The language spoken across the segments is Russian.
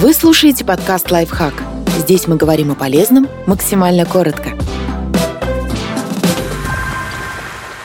Вы слушаете подкаст «Лайфхак». Здесь мы говорим о полезном максимально коротко.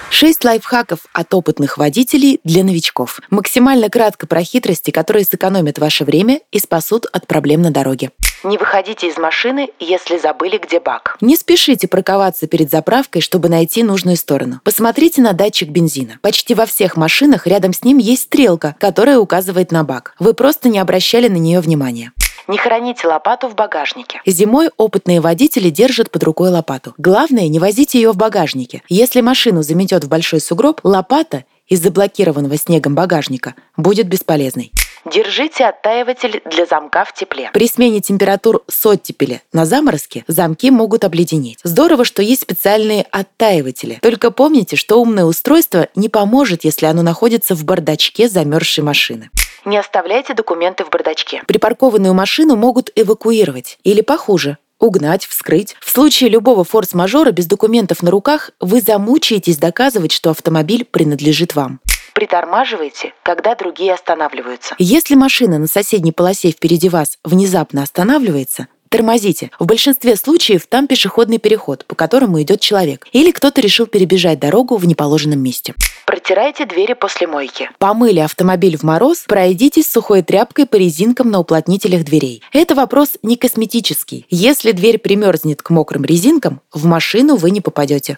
Шесть лайфхаков от опытных водителей для новичков. Максимально кратко про хитрости, которые сэкономят ваше время и спасут от проблем на дороге. Не выходите из машины, если забыли, где бак. Не спешите парковаться перед заправкой, чтобы найти нужную сторону. Посмотрите на датчик бензина. Почти во всех машинах рядом с ним есть стрелка, которая указывает на бак. Вы просто не обращали на нее внимания. Не храните лопату в багажнике. Зимой опытные водители держат под рукой лопату. Главное, не возите ее в багажнике. Если машину заметет в большой сугроб, лопата из заблокированного снегом багажника будет бесполезной. Держите оттаиватель для замка в тепле. При смене температур с оттепели на заморозке замки могут обледенеть. Здорово, что есть специальные оттаиватели. Только помните, что умное устройство не поможет, если оно находится в бардачке замерзшей машины. Не оставляйте документы в бардачке. Припаркованную машину могут эвакуировать. Или похуже, угнать, вскрыть. В случае любого форс-мажора без документов на руках вы замучаетесь доказывать, что автомобиль принадлежит вам. Притормаживайте, когда другие останавливаются. Если машина на соседней полосе впереди вас внезапно останавливается, тормозите. В большинстве случаев там пешеходный переход, по которому идет человек. Или кто-то решил перебежать дорогу в неположенном месте. Протирайте двери после мойки. Помыли автомобиль в мороз, пройдитесь сухой тряпкой по резинкам на уплотнителях дверей. Это вопрос не косметический. Если дверь примерзнет к мокрым резинкам, в машину вы не попадете.